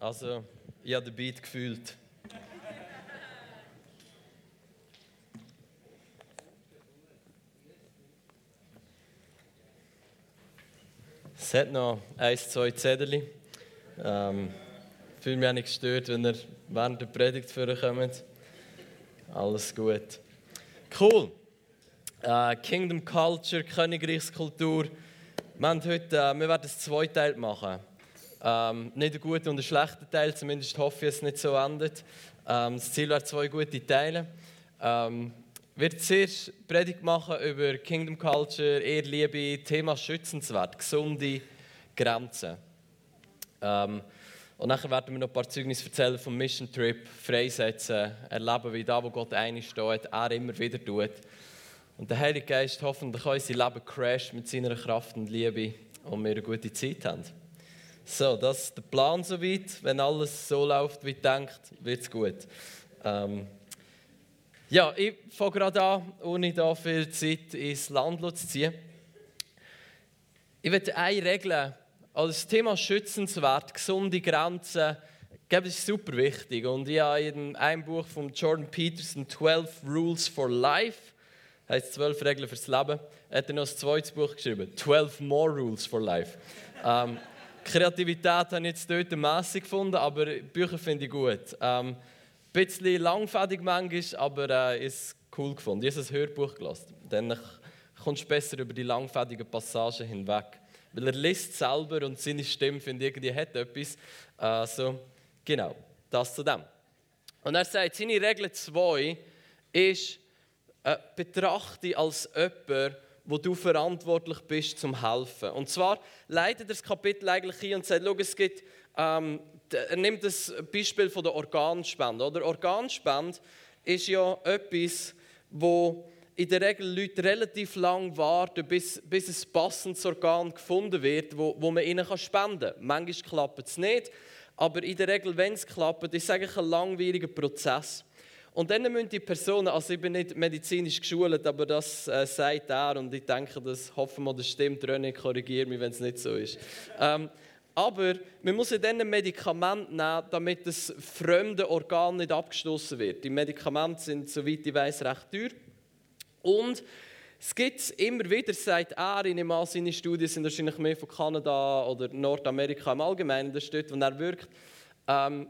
Also, ich habe den Beat gefühlt. Es hat noch ein, zwei Zettel. Ähm, fühle mich auch nicht gestört, wenn ihr während der Predigt vorkommt. Alles gut. Cool. Äh, Kingdom Culture, Königreichskultur. Wir, haben heute, äh, wir werden es zweiteilt machen. Ähm, nicht ein guter und ein schlechter Teil, zumindest hoffe ich, dass es nicht so endet. Ähm, das Ziel wäre zwei gute Teile. Ähm, werde zuerst Predigt machen über Kingdom Culture, Ehrliebe, Thema Schützenswert, gesunde Grenzen. Ähm, und nachher werden wir noch ein paar Zeugnisse erzählen vom Mission Trip, freisetzen, erleben, wie da, wo Gott einsteht, er immer wieder tut. Und der Heilige Geist hoffentlich unser Leben crasht mit seiner Kraft und Liebe und wir eine gute Zeit haben. So, das ist der Plan soweit. Wenn alles so läuft, wie denkt, wird es gut. Ähm, ja, ich fange gerade an, ohne da viel Zeit ins Land zu ziehen. Ich möchte eine Regel, das Thema schützenswert, gesunde Grenzen, das ist super wichtig. Und ich habe in einem Buch von Jordan Peterson, 12 Rules for Life, heißt 12 Regeln fürs Leben, hat er noch ein zweites Buch geschrieben, 12 More Rules for Life. ähm, Kreativität habe ich jetzt dort mässig gefunden, aber Bücher finde ich gut. Ähm, ein bisschen langfädig manchmal, aber äh, ist cool gefunden. Ich habe ein Hörbuch gelesen. Dann kommst du besser über die langfädigen Passagen hinweg. Weil er liest selber und seine Stimme, finde irgendwie hat etwas. Also, genau, das zu dem. Und er sagt, seine Regel 2 ist, äh, betrachte als jemand, wo du verantwortlich bist zum Helfen. Und zwar leitet er das Kapitel eigentlich ein und sagt, schau, es gibt, ähm, er nimmt das Beispiel von der Organspende. Oder Organspende ist ja etwas, wo in der Regel Leute relativ lang warten, bis, bis ein passendes Organ gefunden wird, wo, wo man ihnen spenden kann. Manchmal klappt es nicht, aber in der Regel, wenn es klappt, ist es eigentlich ein langwieriger Prozess. Und dann müssen die Personen, also ich bin nicht medizinisch geschult, aber das äh, sagt er und ich denke, das hoffen wir, das stimmt. René, korrigiere mich, wenn es nicht so ist. Ähm, aber man muss dann ein Medikament nehmen, damit das fremde Organ nicht abgestoßen wird. Die Medikamente sind, soweit ich weiß, recht teuer. Und es gibt immer wieder, sagt er, in dem seine Studien sind wahrscheinlich mehr von Kanada oder Nordamerika im Allgemeinen, das steht, wo er wirkt. Ähm,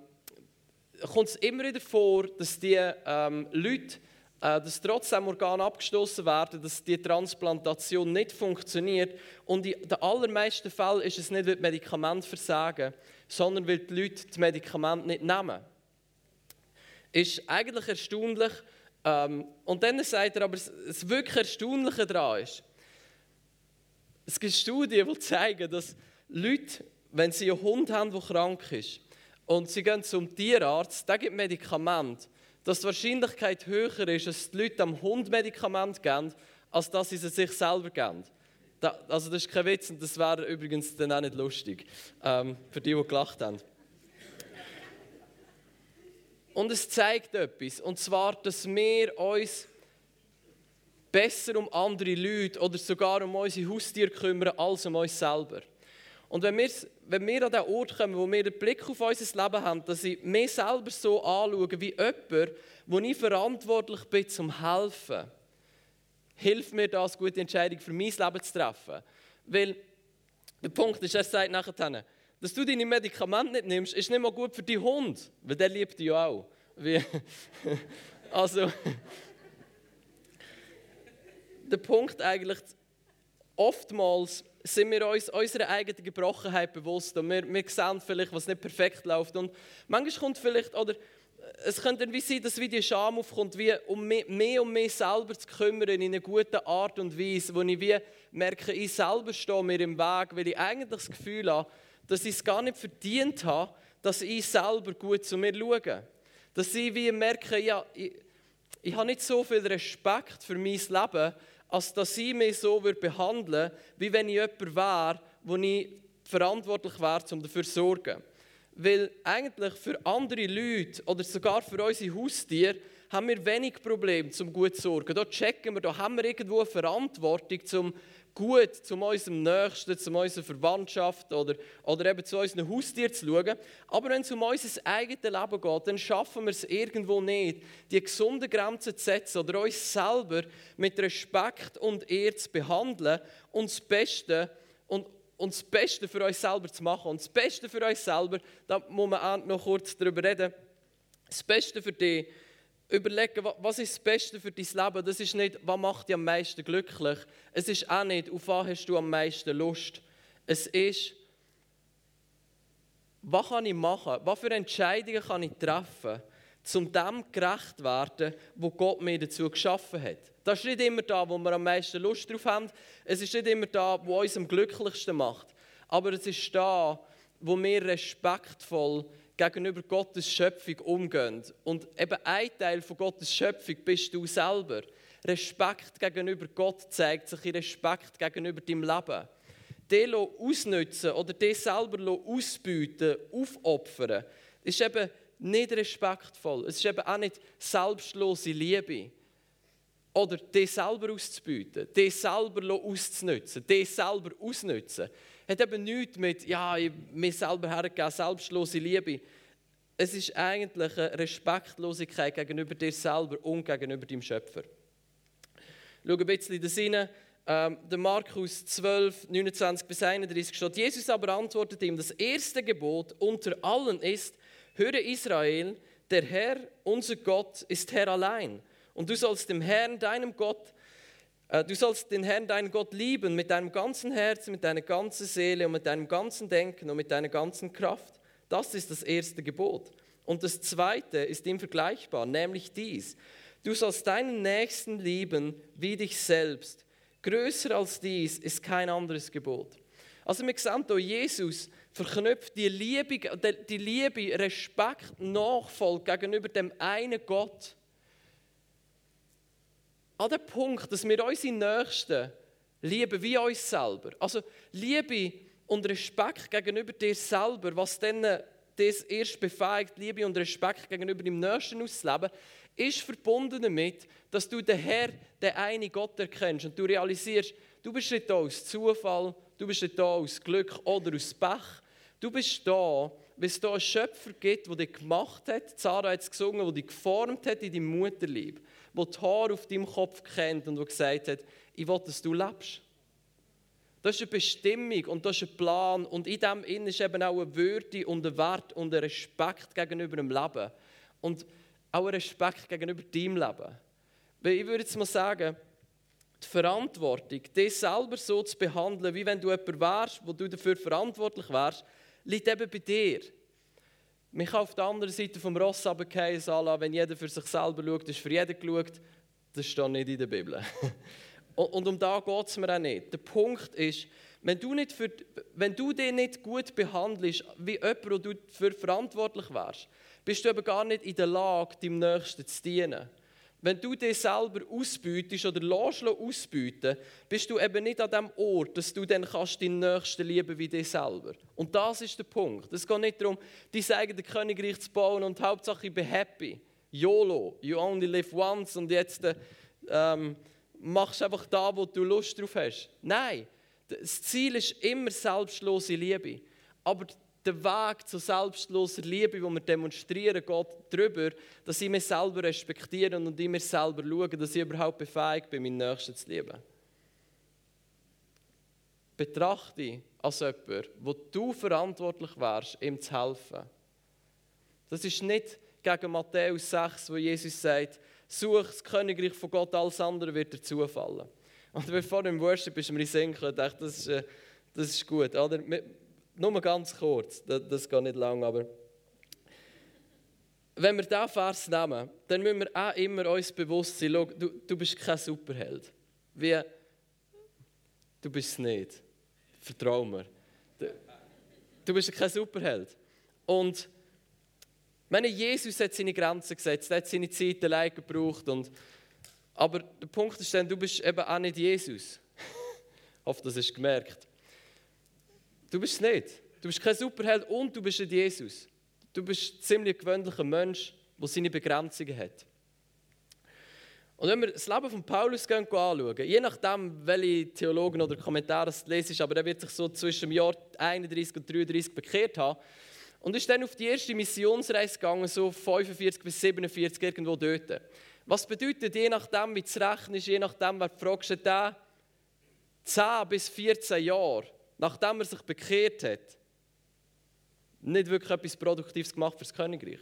kommt es immer wieder vor, dass die ähm, Leute, äh, dass trotzdem Organe abgestoßen werden, dass die Transplantation nicht funktioniert. Und in den allermeisten Fällen ist es nicht, weil die Medikamente versagen, sondern weil die Leute die Medikamente nicht nehmen. Ist eigentlich erstaunlich. Ähm, und dann sagt er aber, das wirklich Erstaunliche daran ist, es gibt Studien, die zeigen, dass Leute, wenn sie einen Hund haben, der krank ist, und sie gehen zum Tierarzt, der gibt Medikamente, dass die Wahrscheinlichkeit höher ist, dass die Leute am Hund Medikamente geben, als dass sie sie sich selber geben. Da, also das ist kein Witz und das wäre übrigens dann auch nicht lustig, ähm, für die, die gelacht haben. Und es zeigt etwas, und zwar, dass wir uns besser um andere Leute oder sogar um unsere Haustiere kümmern, als um uns selber. Und wenn wir, wenn wir an den Ort kommen, wo wir den Blick auf unser Leben haben, dass ich mich selber so anschaue wie jemand, wo ich verantwortlich bin zum Helfen, hilft mir das, gute Entscheidung für mein Leben zu treffen. Weil der Punkt ist, er sagt nachher, dass du deine Medikamente nicht nimmst, ist nicht mal gut für deinen Hund, weil der liebt dich auch. Wie, also, der Punkt eigentlich, oftmals sind wir uns unserer eigenen Gebrochenheit bewusst und wir, wir sehen vielleicht, was nicht perfekt läuft. Und manchmal kommt vielleicht, oder es könnte irgendwie sein, dass wie die Scham aufkommt, wie um mehr, mehr um mich selber zu kümmern in einer guten Art und Weise, wo ich wie merke, ich selber stehe mir im Weg, weil ich eigentlich das Gefühl habe, dass ich es gar nicht verdient habe, dass ich selber gut zu mir schaue. Dass ich wie merke, ja, ich, ich habe nicht so viel Respekt für mein Leben, als dass sie mich so behandeln würde, wie wenn ich jemand wäre, wo ich verantwortlich wäre, um dafür zu sorgen. Weil eigentlich für andere Leute oder sogar für unsere Haustiere haben wir wenig Probleme, zum gut zu sorgen. Da checken wir, da haben wir irgendwo eine Verantwortung, um gut, zu unserem Nächsten, zu unserer Verwandtschaft oder, oder eben zu unseren Haustieren zu schauen. Aber wenn es um unser eigenes Leben geht, dann schaffen wir es irgendwo nicht, die gesunden Grenzen zu setzen oder uns selber mit Respekt und Ehre zu behandeln und das Beste und, und das Beste für uns selber zu machen. Und das Beste für uns selber, da muss man noch kurz darüber reden, das Beste für dich überlegen, was ist das Beste für dein Leben. Das ist nicht, was macht dich am meisten glücklich. Es ist auch nicht, auf was hast du am meisten Lust. Es ist, was kann ich machen? Was für Entscheidungen kann ich treffen, um dem gerecht zu werden, wo Gott mir dazu geschaffen hat. Das ist nicht immer da, wo wir am meisten Lust drauf haben. Es ist nicht immer da, wo uns am glücklichsten macht. Aber es ist da, wo wir respektvoll gegenüber Gottes Schöpfung umgehen. Und eben ein Teil von Gottes Schöpfung bist du selber. Respekt gegenüber Gott zeigt sich in Respekt gegenüber deinem Leben. Den ausnutzen oder den selber ausbeuten, aufopfern, ist eben nicht respektvoll. Es ist eben auch nicht selbstlose Liebe. Oder den selber auszubeuten, den selber auszunutzen, den selber ausnutzen hat eben nichts mit, ja, mir selber hergegeben, selbstlose Liebe. Es ist eigentlich eine Respektlosigkeit gegenüber dir selber und gegenüber deinem Schöpfer. Schau ein bisschen in das rein. Ähm, der Markus 12, 29 bis 31 steht, Jesus aber antwortete ihm, das erste Gebot unter allen ist, höre Israel, der Herr, unser Gott, ist Herr allein. Und du sollst dem Herrn, deinem Gott, du sollst den Herrn, deinen Gott, lieben mit deinem ganzen Herzen, mit deiner ganzen Seele und mit deinem ganzen Denken und mit deiner ganzen Kraft. Das ist das erste Gebot. Und das zweite ist ihm vergleichbar, nämlich dies. Du sollst deinen Nächsten lieben wie dich selbst. Größer als dies ist kein anderes Gebot. Also wir sehen Jesus verknüpft die Liebe, die Liebe, Respekt, Nachfolge gegenüber dem einen Gott an den Punkt, dass wir unsere Nächsten lieben wie uns selber. Also Liebe und Respekt gegenüber dir selber, was dann das erst befähigt, Liebe und Respekt gegenüber dem Nächsten auszuleben, ist verbunden damit, dass du den Herr, den einen Gott erkennst und du realisierst, du bist nicht da aus Zufall, du bist nicht da aus Glück oder aus Pech, du bist da, weil es da einen Schöpfer gibt, der dich gemacht hat, Sarah hat es gesungen, der dich geformt hat in deinem Mutterlieb der die Haare auf deinem Kopf kennt und der gesagt hat, ich will, dass du lebst. Das ist eine Bestimmung und das ist ein Plan und in dem Innen ist eben auch eine Würde und ein Wert und ein Respekt gegenüber dem Leben und auch ein Respekt gegenüber deinem Leben. Weil ich würde jetzt mal sagen, die Verantwortung, dich selber so zu behandeln, wie wenn du jemand wärst, wo du dafür verantwortlich wärst, liegt eben bei dir. Man kann auf der anderen Seite vom Ross runterfallen, wenn jeder für sich selber schaut, ist für jeden geschaut. Das steht nicht in der Bibel. Und um da geht es mir auch nicht. Der Punkt ist, wenn du, nicht für, wenn du dich nicht gut behandelst, wie jemand, wo du für verantwortlich wärst, bist du eben gar nicht in der Lage, deinem Nächsten zu dienen. Wenn du dich selber ausbeutest oder lässt ausbeuten, bist du eben nicht an dem Ort, dass du dann kannst deinen Nächsten lieben wie dich selber. Und das ist der Punkt. Es geht nicht darum, dein eigenes Königreich zu bauen und Hauptsache ich bin happy. YOLO, you only live once und jetzt ähm, machst du einfach da, wo du Lust drauf hast. Nein, das Ziel ist immer selbstlose Liebe. Aber der Weg zur selbstlosen Liebe, die wir demonstrieren, geht darüber, dass ich mich selber respektiere und ich mir selber schaue, dass ich überhaupt befähigt bin, meinen Nächsten zu lieben. Betrachte dich als jemand, wo du verantwortlich wärst, ihm zu helfen. Das ist nicht gegen Matthäus 6, wo Jesus sagt, such das Königreich von Gott, alles andere wird dir zufallen. Und bevor du im Worship bist, mir in Sinn dachte das ist, äh, das ist gut. Oder? Nur ganz kurz, das, das geht nicht lang, aber wenn wir diesen Vers nehmen, dann müssen wir auch immer uns bewusst sein, schau, du, du bist kein Superheld. Wie, du bist es nicht. Vertrau mir. Du, du bist kein Superheld. Und meine, Jesus hat seine Grenzen gesetzt, hat seine Zeit allein gebraucht. Und, aber der Punkt ist dann, du bist eben auch nicht Jesus. ich hoffe, das du gemerkt. Du bist es nicht. Du bist kein Superheld und du bist nicht Jesus. Du bist ein ziemlich gewöhnlicher Mensch, der seine Begrenzungen hat. Und wenn wir das Leben von Paulus anschauen, je nachdem, welche Theologen oder Kommentare es lesen, aber er wird sich so zwischen dem Jahr 31 und 33 bekehrt haben und ist dann auf die erste Missionsreise gegangen, so 45 bis 47, irgendwo dort. Was bedeutet, je nachdem, wie es rechnen ist, je nachdem, wer fragst, hat der 10 bis 14 Jahre, nachdem er sich bekehrt hat, nicht wirklich etwas Produktives gemacht für das Königreich.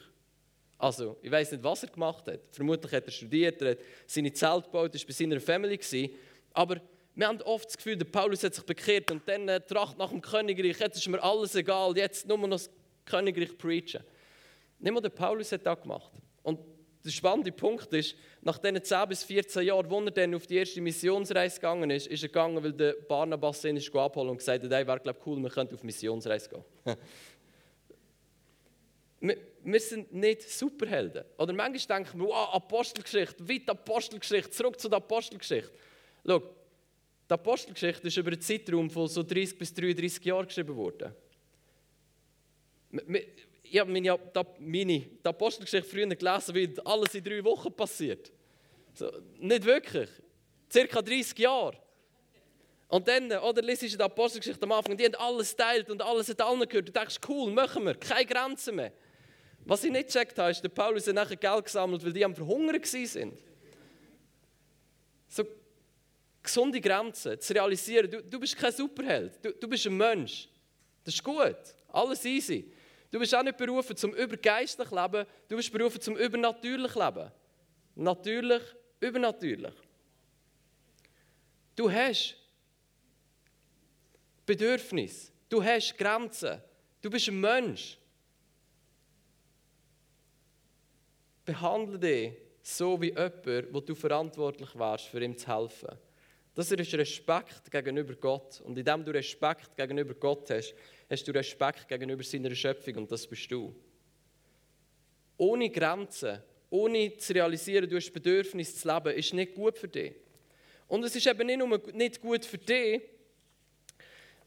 Also, ich weiß nicht, was er gemacht hat. Vermutlich hat er studiert, er hat seine Zelt gebaut, er war bei seiner Family. Gewesen. Aber wir haben oft das Gefühl, der Paulus hat sich bekehrt und dann äh, tracht nach dem Königreich, jetzt ist mir alles egal, jetzt nur noch das Königreich preachen. Nicht mal der Paulus hat das gemacht. Und der spannende Punkt ist, nach diesen 10 bis 14 Jahren, wo er dann auf die erste Missionsreise gegangen ist, ist er gegangen, weil der Barnabas ihn abholen und gesagt hat, hey, wäre glaube cool, wir könnten auf Missionsreise gehen. wir, wir sind nicht Superhelden. Oder manchmal denken wir, wow, Apostelgeschichte, weit Apostelgeschichte, zurück zu der Apostelgeschichte. Schau, die Apostelgeschichte ist über einen Zeitraum von so 30 bis 33 Jahren geschrieben worden. Ich habe meine, meine die Apostelgeschichte früher gelesen, wie alles in drei Wochen passiert. So, nicht wirklich. Circa 30 Jahre. Und dann, oder liest du die Apostelgeschichte am Anfang, die haben alles teilt und alles hat allen gehört. Du denkst, cool, machen wir, keine Grenzen mehr. Was ich nicht gecheckt habe, ist, der Paulus hat nachher Geld gesammelt, weil die am Verhungern waren. So gesunde Grenzen, zu realisieren, du, du bist kein Superheld, du, du bist ein Mensch. Das ist gut, alles easy. Du bist auch nicht berufen zum übergeistlich Leben, du bist berufen zum übernatürlich Leben. Natürlich, übernatürlich. Du hast Bedürfnis, du hast Grenzen, du bist ein Mensch. Behandle dich so wie jemand, wo du verantwortlich warst, für ihm zu helfen. Das ist Respekt gegenüber Gott. Und indem du Respekt gegenüber Gott hast, hast du Respekt gegenüber seiner Schöpfung und das bist du. Ohne Grenzen, ohne zu realisieren, du hast Bedürfnis zu leben, ist nicht gut für dich. Und es ist eben nicht nur nicht gut für dich,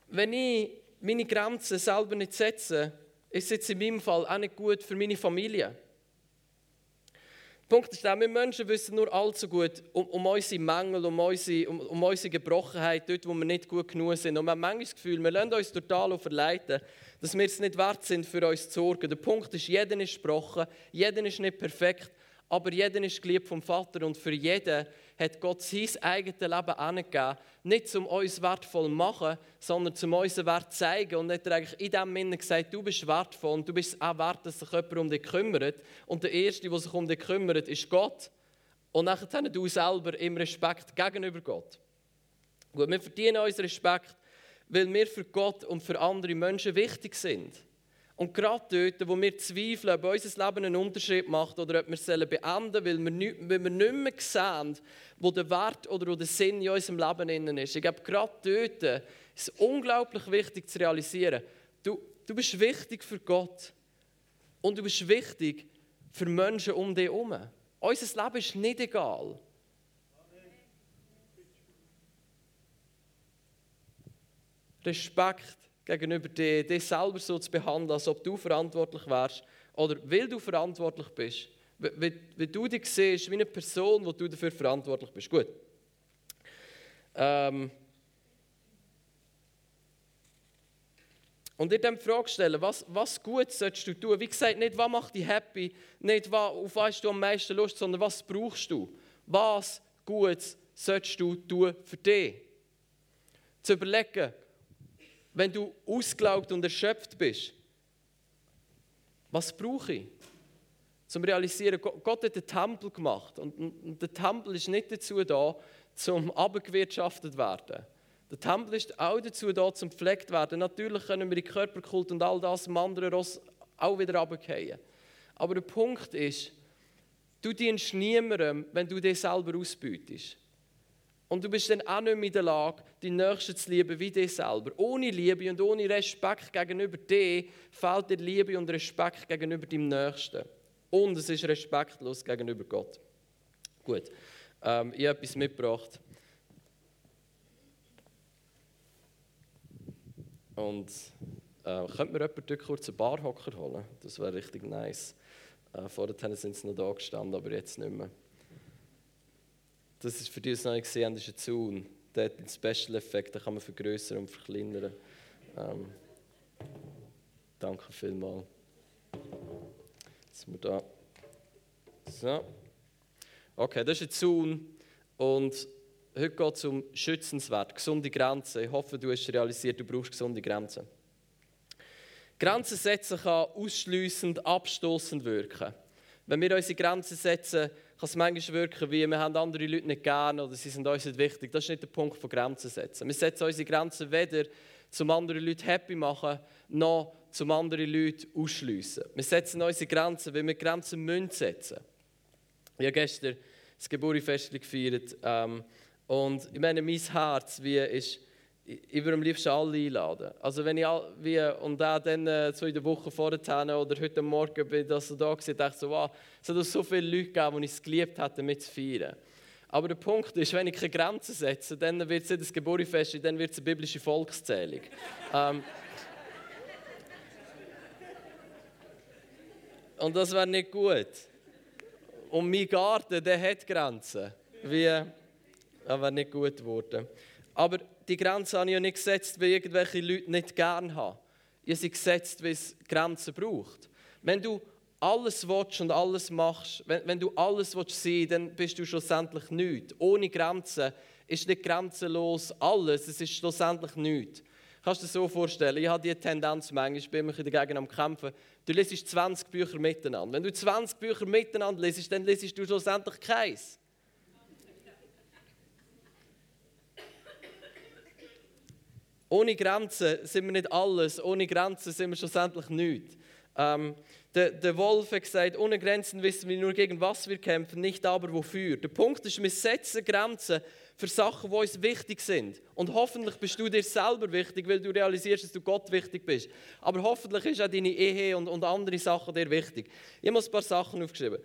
wenn ich meine Grenzen selber nicht setze, ist es jetzt in meinem Fall auch nicht gut für meine Familie. Punkt ist, wir Menschen wissen nur allzu gut um, um unsere Mängel, um unsere, um, um unsere Gebrochenheit, dort, wo wir nicht gut genug sind. Und wir haben manchmal das Gefühl, wir lassen uns total verleiten, dass wir es nicht wert sind, für uns zu sorgen. Der Punkt ist, jeder ist gebrochen, jeder ist nicht perfekt, aber jeder ist geliebt vom Vater und für jeden hat Gott sein eigenes Leben angegeben. Nicht um uns wertvoll zu machen, sondern um unseren Wert zu zeigen. Und hat er eigentlich in diesem Sinne gesagt, du bist wertvoll und du bist auch wert, dass sich jemand um dich kümmert. Und der Erste, der sich um dich kümmert, ist Gott. Und nachher du selber im Respekt gegenüber Gott. Gut, wir verdienen unseren Respekt, weil wir für Gott und für andere Menschen wichtig sind. Und gerade dort, wo wir zweifeln, ob unser Leben einen Unterschied macht oder ob wir es beenden sollen, weil wir, nicht, weil wir nicht mehr sehen, wo der Wert oder wo der Sinn in unserem Leben ist. Ich glaube, gerade dort ist es unglaublich wichtig zu realisieren, du, du bist wichtig für Gott und du bist wichtig für Menschen um dich herum. Unser Leben ist nicht egal. Respekt gegenüber dir, dich selber so zu behandeln, als ob du verantwortlich wärst oder weil du verantwortlich bist, wie du dich siehst, wie eine Person, wo du dafür verantwortlich bist. Gut. Ähm und dir dann die Frage stellen, was, was gut solltest du tun? Wie gesagt, nicht, was macht dich happy, nicht, was, auf was hast du am meisten Lust, sondern was brauchst du? Was Gutes solltest du tun für dich? Zu überlegen, wenn du ausgelaugt und erschöpft bist, was brauche ich? Zum realisieren, Gott hat den Tempel gemacht und der Tempel ist nicht dazu da, zum abgewirtschaftet werden. Der Tempel ist auch dazu da, zum gepflegt werden. Natürlich können wir die Körperkult und all das im anderen Ross auch wieder abgehen. Aber der Punkt ist, du dienst niemandem, wenn du dich selber ausbeutest. Und du bist dann auch nicht mehr in der Lage, die Nächsten zu lieben wie dich selber. Ohne Liebe und ohne Respekt gegenüber dir fehlt dir Liebe und Respekt gegenüber deinem Nächsten. Und es ist respektlos gegenüber Gott. Gut, ähm, ich habe etwas mitgebracht. Und äh, könnte mir jemand kurz einen Barhocker holen? Das wäre richtig nice. Äh, vorher sind sie noch da gestanden, aber jetzt nicht mehr. Das ist für die, die es noch nicht gesehen haben, ist ein Zaun. Der hat einen Special-Effekt, den kann man vergrößern und verkleinern. Ähm, danke vielmals. Jetzt sind wir da. So. Okay, das ist ein Zaun. Und heute geht es um Schützenswert, gesunde Grenzen. Ich hoffe, du hast realisiert, du brauchst gesunde Grenzen. Grenzen setzen kann ausschliessend, abstoßend wirken. Wenn wir unsere Grenzen setzen, kann es manchmal wirken wie, wir haben andere Leute nicht gerne oder sie sind uns nicht wichtig. Das ist nicht der Punkt von Grenzen setzen. Wir setzen unsere Grenzen weder, um andere Leute happy machen, noch um andere Leute ausschliessen. Wir setzen unsere Grenzen, weil wir Grenzen müssen setzen. Ich habe gestern das Geburtstagsfest gefeiert ähm, und ich meine, mein Herz wie ist, ich würde am liebsten alle einladen. Also wenn ich wie, und auch dann äh, so in der Woche vorher oder heute Morgen bin ich da so da gewesen, dachte so, wow, es hat so viele Leute gegeben, die ich es geliebt hätte, mit zu feiern. Aber der Punkt ist, wenn ich keine Grenzen setze, dann wird es nicht das Geburtstagsfest, dann wird es eine biblische Volkszählung. ähm, und das wäre nicht gut. Und mein Garten, der hat Grenzen. Wie, das wäre nicht gut geworden. Aber die Grenzen habe ich ja nicht gesetzt, weil irgendwelche Leute nicht gern haben. Ich habe sie gesetzt, weil es Grenzen braucht. Wenn du alles willst und alles machst, wenn, wenn du alles willst sein dann bist du schlussendlich nichts. Ohne Grenzen ist nicht grenzenlos alles, es ist schlussendlich nichts. Kannst du dir so vorstellen, ich habe diese Tendenz manchmal, ich bin mich dagegen am Kämpfen, du liest 20 Bücher miteinander. Wenn du 20 Bücher miteinander liest, dann liest du schlussendlich keins. Ohne Grenzen sind wir nicht alles, ohne Grenzen sind wir schlussendlich nichts. Ähm, der, der Wolf hat gesagt, ohne Grenzen wissen wir nur, gegen was wir kämpfen, nicht aber wofür. Der Punkt ist, wir setzen Grenzen für Sachen, die uns wichtig sind. Und hoffentlich bist du dir selber wichtig, weil du realisierst, dass du Gott wichtig bist. Aber hoffentlich ist auch deine Ehe und, und andere Sachen dir wichtig. Ich habe ein paar Sachen aufgeschrieben.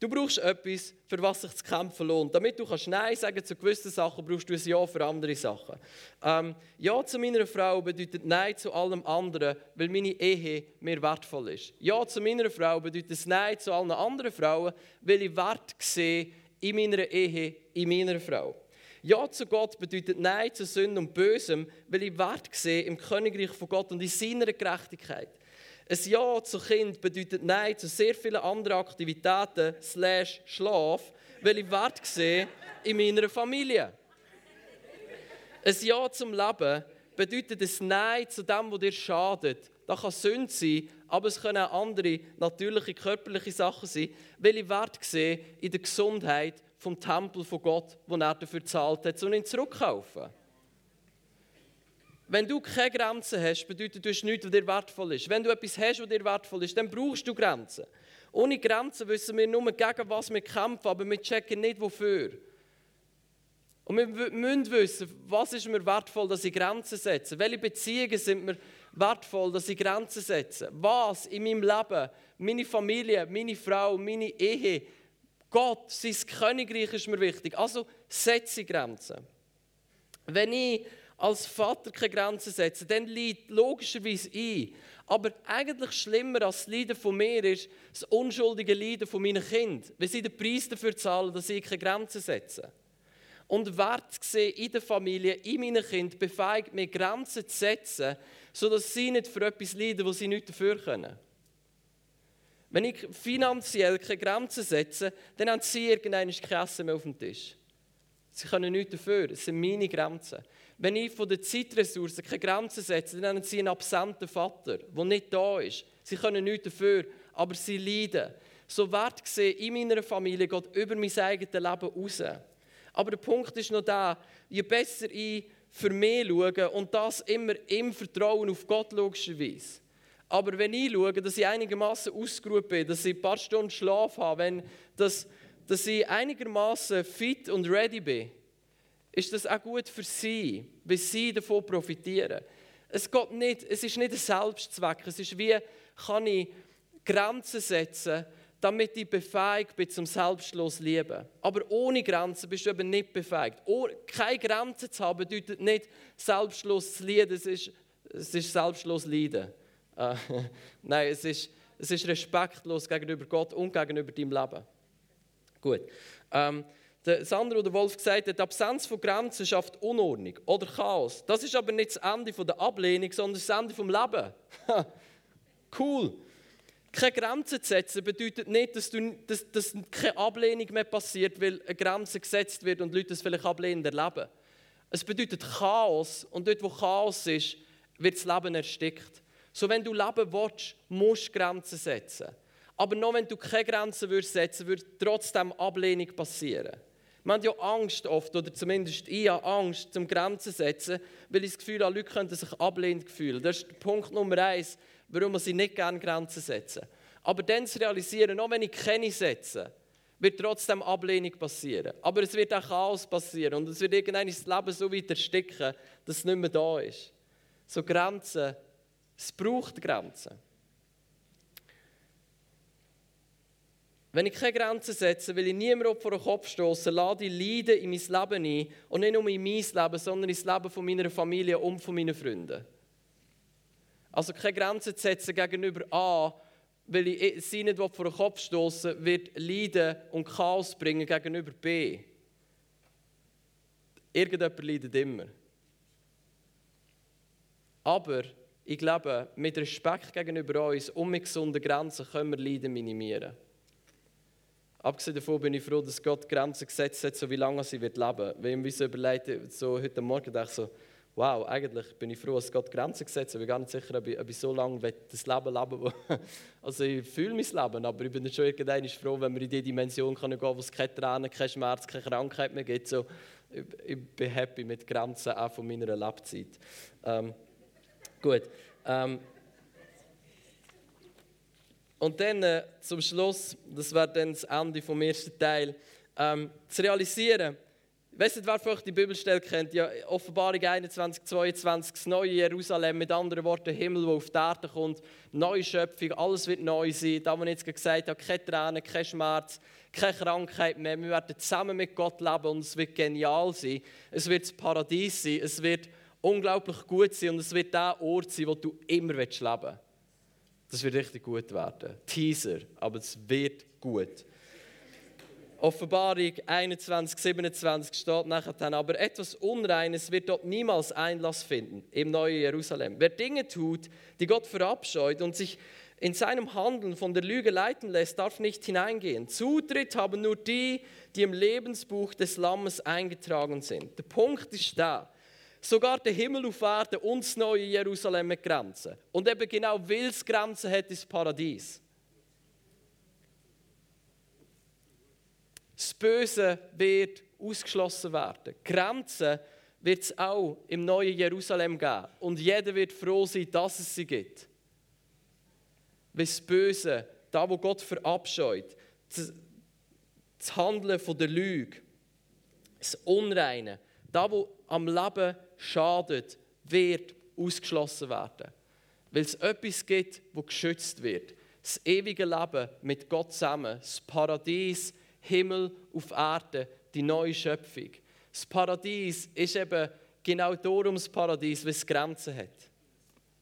Du brauchst etwas, für was sich zu kämpfen lohnt. Damit du kannst Nein sagen zu gewissen Sachen, brauchst du ein Ja für andere Sachen. Ähm, ja zu meiner Frau bedeutet Nein zu allem anderen, weil meine Ehe mir wertvoll ist. Ja zu meiner Frau bedeutet Nein zu allen anderen Frauen, weil ich Wert sehe in meiner Ehe, in meiner Frau. Ja zu Gott bedeutet Nein zu Sünden und Bösem, weil ich Wert sehe im Königreich von Gott und in seiner Gerechtigkeit. Ein Ja zu Kind bedeutet Nein zu sehr vielen anderen Aktivitäten slash Schlaf, weil ich Wert sehe in meiner Familie. Ein Ja zum Leben bedeutet ein Nein zu dem, was dir schadet. Das kann Sünde sein, aber es können auch andere natürliche, körperliche Sachen sein, weil ich Wert sehe in der Gesundheit vom Tempel von Gott, wo er dafür gezahlt hat, und ihn zurückkaufen. Wenn du keine Grenzen hast, bedeutet das nichts, was dir wertvoll ist. Wenn du etwas hast, was dir wertvoll ist, dann brauchst du Grenzen. Ohne Grenzen wissen wir nur, gegen was wir kämpfen, aber wir checken nicht, wofür. Und wir müssen wissen, was ist mir wertvoll, dass ich Grenzen setze. Welche Beziehungen sind mir wertvoll, dass ich Grenzen setze. Was in meinem Leben, meine Familie, meine Frau, meine Ehe, Gott, sein Königreich ist mir wichtig. Also setze Grenzen. Wenn ich als Vater keine Grenzen setze, dann liegt logischerweise ein. Aber eigentlich schlimmer als das Leiden von mir ist das unschuldige Leiden von meinen Kindern, weil sie den Preis dafür zahlen, dass ich keine Grenzen setze. Und Wert sehen in der Familie, in meinen Kindern, befähigt mich, Grenzen zu setzen, sodass sie nicht für etwas leiden, wo sie nicht dafür können. Wenn ich finanziell keine Grenzen setze, dann haben sie irgendein Essen mehr auf dem Tisch. Sie können nichts dafür, es sind meine Grenzen. Wenn ich von den Zeitressourcen keine Grenzen setze, dann haben sie einen absenten Vater, der nicht da ist. Sie können nichts dafür, aber sie leiden. So Wert gesehen in meiner Familie geht über mein eigenes Leben raus. Aber der Punkt ist noch da, je besser ich für mich schaue und das immer im Vertrauen auf Gott logischerweise. Aber wenn ich schaue, dass ich einigermaßen ausgeruht bin, dass ich ein paar Stunden Schlaf habe, wenn das, dass ich einigermaßen fit und ready bin, ist das auch gut für sie, weil sie davon profitieren. Es, geht nicht, es ist nicht ein Selbstzweck, es ist wie, kann ich Grenzen setzen, damit ich befähigt bin zum selbstlos Leben. Aber ohne Grenzen bist du eben nicht befähigt. Oh, keine Grenzen zu haben bedeutet nicht selbstlos zu leiden, es ist, es ist selbstlos leiden. Äh, nein, es ist, es ist respektlos gegenüber Gott und gegenüber deinem Leben. Gut. Ähm, Der Sandro der Wolf gesagt hat, die Absenz von Grenzen schafft Unordnung oder Chaos. Das ist aber nicht das Ende der Ablehnung, sondern das Ende vom Leben. cool. Keine Grenzen zu setzen bedeutet nicht, dass, du, dass, dass keine Ablehnung mehr passiert, weil eine Grenze gesetzt wird und Leute es vielleicht ablehnend erleben. Es bedeutet Chaos und dort, wo Chaos ist, wird das Leben erstickt. So, wenn du leben willst, musst du Grenzen setzen. Aber noch wenn du keine Grenzen setzen würdest, würde trotzdem Ablehnung passieren. Man hat ja Angst oft, oder zumindest ich habe Angst, zum Grenzen zu setzen, weil ich das Gefühl habe, Leute könnten sich ablehnend fühlen. Das ist Punkt Nummer eins, warum man sie nicht gerne Grenzen setzen. Aber dann zu realisieren, auch wenn ich keine setze, wird trotzdem Ablehnung passieren. Aber es wird auch Chaos passieren und es wird irgendwann das Leben so weit ersticken, dass es nicht mehr da ist. So Grenzen, es braucht Grenzen. Wenn ich keine Grenzen setze, will ich niemandem vor den Kopf stoßen, lade ich Leiden in mein Leben ein. Und nicht nur in mein Leben, sondern in das Leben von meiner Familie und von meinen Freunden. Also keine Grenzen setzen gegenüber A, weil ich sie nicht vor den Kopf stoßen wird Leiden und Chaos bringen gegenüber B. Irgendjemand leidet immer. Aber ich glaube, mit Respekt gegenüber uns und mit gesunden Grenzen können wir Leiden minimieren. Abgesehen davon bin ich froh, dass Gott Grenzen gesetzt hat, so wie lange sie wird leben wird. Wenn ich mir so überlege, so heute Morgen dachte ich so, wow, eigentlich bin ich froh, dass Gott Grenzen gesetzt hat. Ich bin gar nicht sicher, ob ich, ob ich so lange das Leben leben will. Also ich fühle mein Leben, aber ich bin schon irgendwann froh, wenn wir in die Dimension gehen können, wo es keine Tränen, kein Schmerz, keine Krankheit mehr gibt. So, ich, ich bin happy mit Grenzen auch von meiner Lebzeit. Ähm, gut. Ähm, und dann äh, zum Schluss, das wäre dann das Ende vom ersten Teil, ähm, zu realisieren, Weißt du, wer vielleicht die Bibelstelle kennt? Ja, Offenbarung 21, 22, das neue Jerusalem, mit anderen Worten, Himmel, wo auf die Erde kommt, neue Schöpfung, alles wird neu sein. Da, wo ich jetzt gesagt habe, keine Tränen, kein Schmerz, keine Krankheit mehr. Wir werden zusammen mit Gott leben und es wird genial sein. Es wird das Paradies sein, es wird unglaublich gut sein und es wird der Ort sein, wo du immer leben willst. Das wird richtig gut werden. Teaser, aber es wird gut. Offenbarung 21, 27 steht nachher dann, aber etwas Unreines wird dort niemals Einlass finden im neuen Jerusalem. Wer Dinge tut, die Gott verabscheut und sich in seinem Handeln von der Lüge leiten lässt, darf nicht hineingehen. Zutritt haben nur die, die im Lebensbuch des Lammes eingetragen sind. Der Punkt ist da. Sogar der Himmel auf Erde und das neue Jerusalem mit Grenzen. Und eben genau, weil es Grenzen hat, ist Paradies. Das Böse wird ausgeschlossen werden. Grenzen wird es auch im neuen Jerusalem geben. Und jeder wird froh sein, dass es sie gibt. Weil das Böse, da wo Gott verabscheut, das, Handeln der Lüge, das Unreine, da wo am Leben schadet, wird ausgeschlossen werden. Weil es etwas gibt, wo geschützt wird. Das ewige Leben mit Gott zusammen, das Paradies, Himmel auf Erde, die neue Schöpfung. Das Paradies ist eben genau darum das Paradies, weil es Grenzen hat.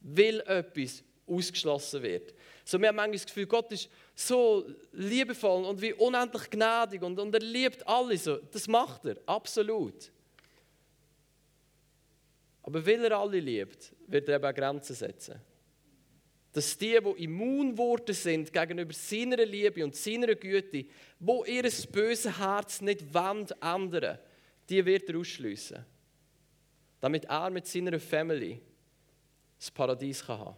Weil etwas ausgeschlossen wird. So, wir haben manchmal das Gefühl, Gott ist so liebevoll und wie unendlich gnädig und, und er liebt alle so. Das macht er, absolut. Aber weil er alle liebt, wird er eben auch Grenzen setzen dass die, die immun geworden sind gegenüber seiner Liebe und seiner Güte, wo ihr böses Herz nicht wollen ändern, die wird er ausschliessen. Damit er mit seiner Family das Paradies kann haben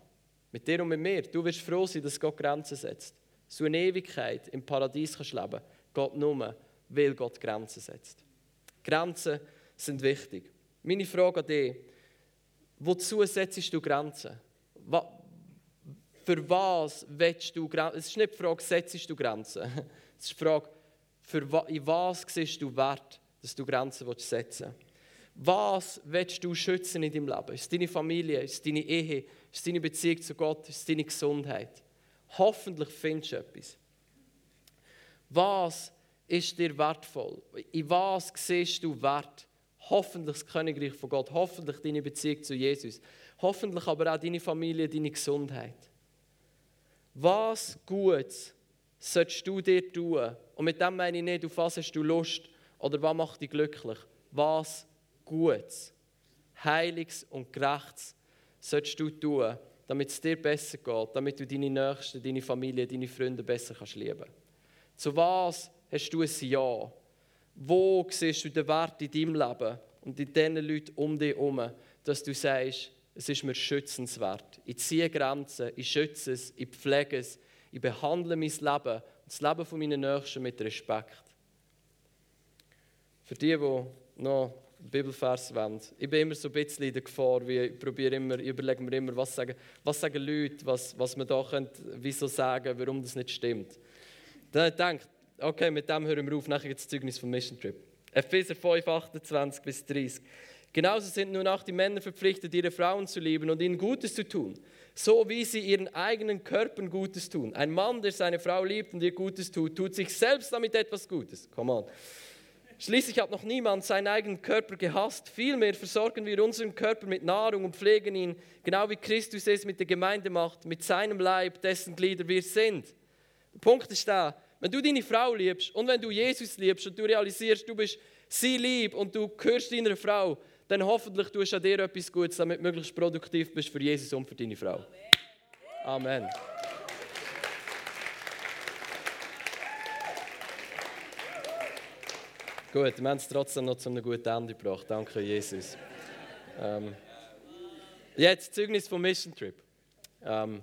Mit dir und mit mir. Du wirst froh sein, dass Gott Grenzen setzt. So eine Ewigkeit im Paradies kannst leben. Gott nur, weil Gott Grenzen setzt. Grenzen sind wichtig. Meine Frage an dich, wozu setzt du Grenzen? für was willst du Grenzen? Es ist nicht die Frage, setzt du Grenzen? Es ist die Frage, für in was siehst du Wert, dass du Grenzen setzen willst. Was willst du schützen in deinem Leben? Ist deine Familie? Ist deine Ehe? Ist deine Beziehung zu Gott? Ist deine Gesundheit? Hoffentlich findest du etwas. Was ist dir wertvoll? In was siehst du Wert? Hoffentlich das Königreich von Gott, hoffentlich deine Beziehung zu Jesus, hoffentlich aber auch deine Familie, deine Gesundheit. Was Gutes solltest du dir tun? Und mit dem meine ich nicht, auf was hast du Lust Oder was macht dich glücklich? Was Gutes, Heiliges und Gerechtes solltest du tun, damit es dir besser geht, damit du deine Nächsten, deine Familie, deine Freunde besser kannst lieben Zu was hast du ein Ja? Wo siehst du den Wert in deinem Leben und in den Leuten um dich herum, dass du sagst, es ist mir schützenswert. Ich ziehe Grenzen, ich schütze es, ich pflege es, ich behandle mein Leben und das Leben von meinen Nächsten mit Respekt. Für die, die noch Bibelvers wollen, ich bin immer so ein bisschen in der Gefahr, wie ich probiere immer, ich überlege mir immer, was sagen, was sagen Leute, was, was man da könnte, wieso sagen, warum das nicht stimmt. Dann denke ich, okay, mit dem hören wir auf, nachher das Zeugnis vom Mission Trip. Epheser 5, 28 bis 30. Genauso sind nun auch die Männer verpflichtet, ihre Frauen zu lieben und ihnen Gutes zu tun, so wie sie ihren eigenen Körpern Gutes tun. Ein Mann, der seine Frau liebt und ihr Gutes tut, tut sich selbst damit etwas Gutes. Come on. Schließlich hat noch niemand seinen eigenen Körper gehasst. Vielmehr versorgen wir unseren Körper mit Nahrung und pflegen ihn, genau wie Christus es mit der Gemeinde macht, mit seinem Leib, dessen Glieder wir sind. Der Punkt ist da, wenn du deine Frau liebst und wenn du Jesus liebst und du realisierst, du bist sie lieb und du gehörst deiner Frau, dann hoffentlich tust du an dir etwas Gutes, damit du möglichst produktiv bist für Jesus und für deine Frau. Amen. Gut, wir haben es trotzdem noch zu einem guten Ende gebracht. Danke, Jesus. Ähm, jetzt Zeugnis vom Mission Trip. Ähm,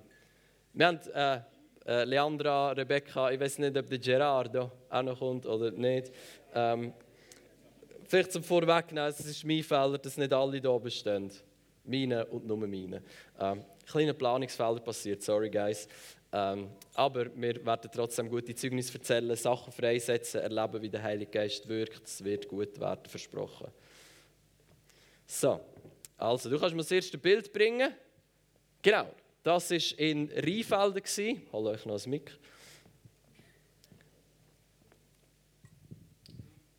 wir haben äh, äh, Leandra, Rebecca, ich weiß nicht, ob der Gerardo auch noch kommt oder nicht. Ähm, vielleicht zum Vorwegnehmen, es ist mein Fehler, dass nicht alle hier oben stehen. Meine und nur meine. Ähm, kleine Planungsfehler passiert, sorry guys. Ähm, aber wir werden trotzdem gute Zeugnis erzählen, Sachen freisetzen, erleben, wie der Heilige Geist wirkt. Es wird gut werden, versprochen. So, also du kannst mir das erste Bild bringen. Genau, das war in Rheinfelden. Hole euch noch ein Mikro.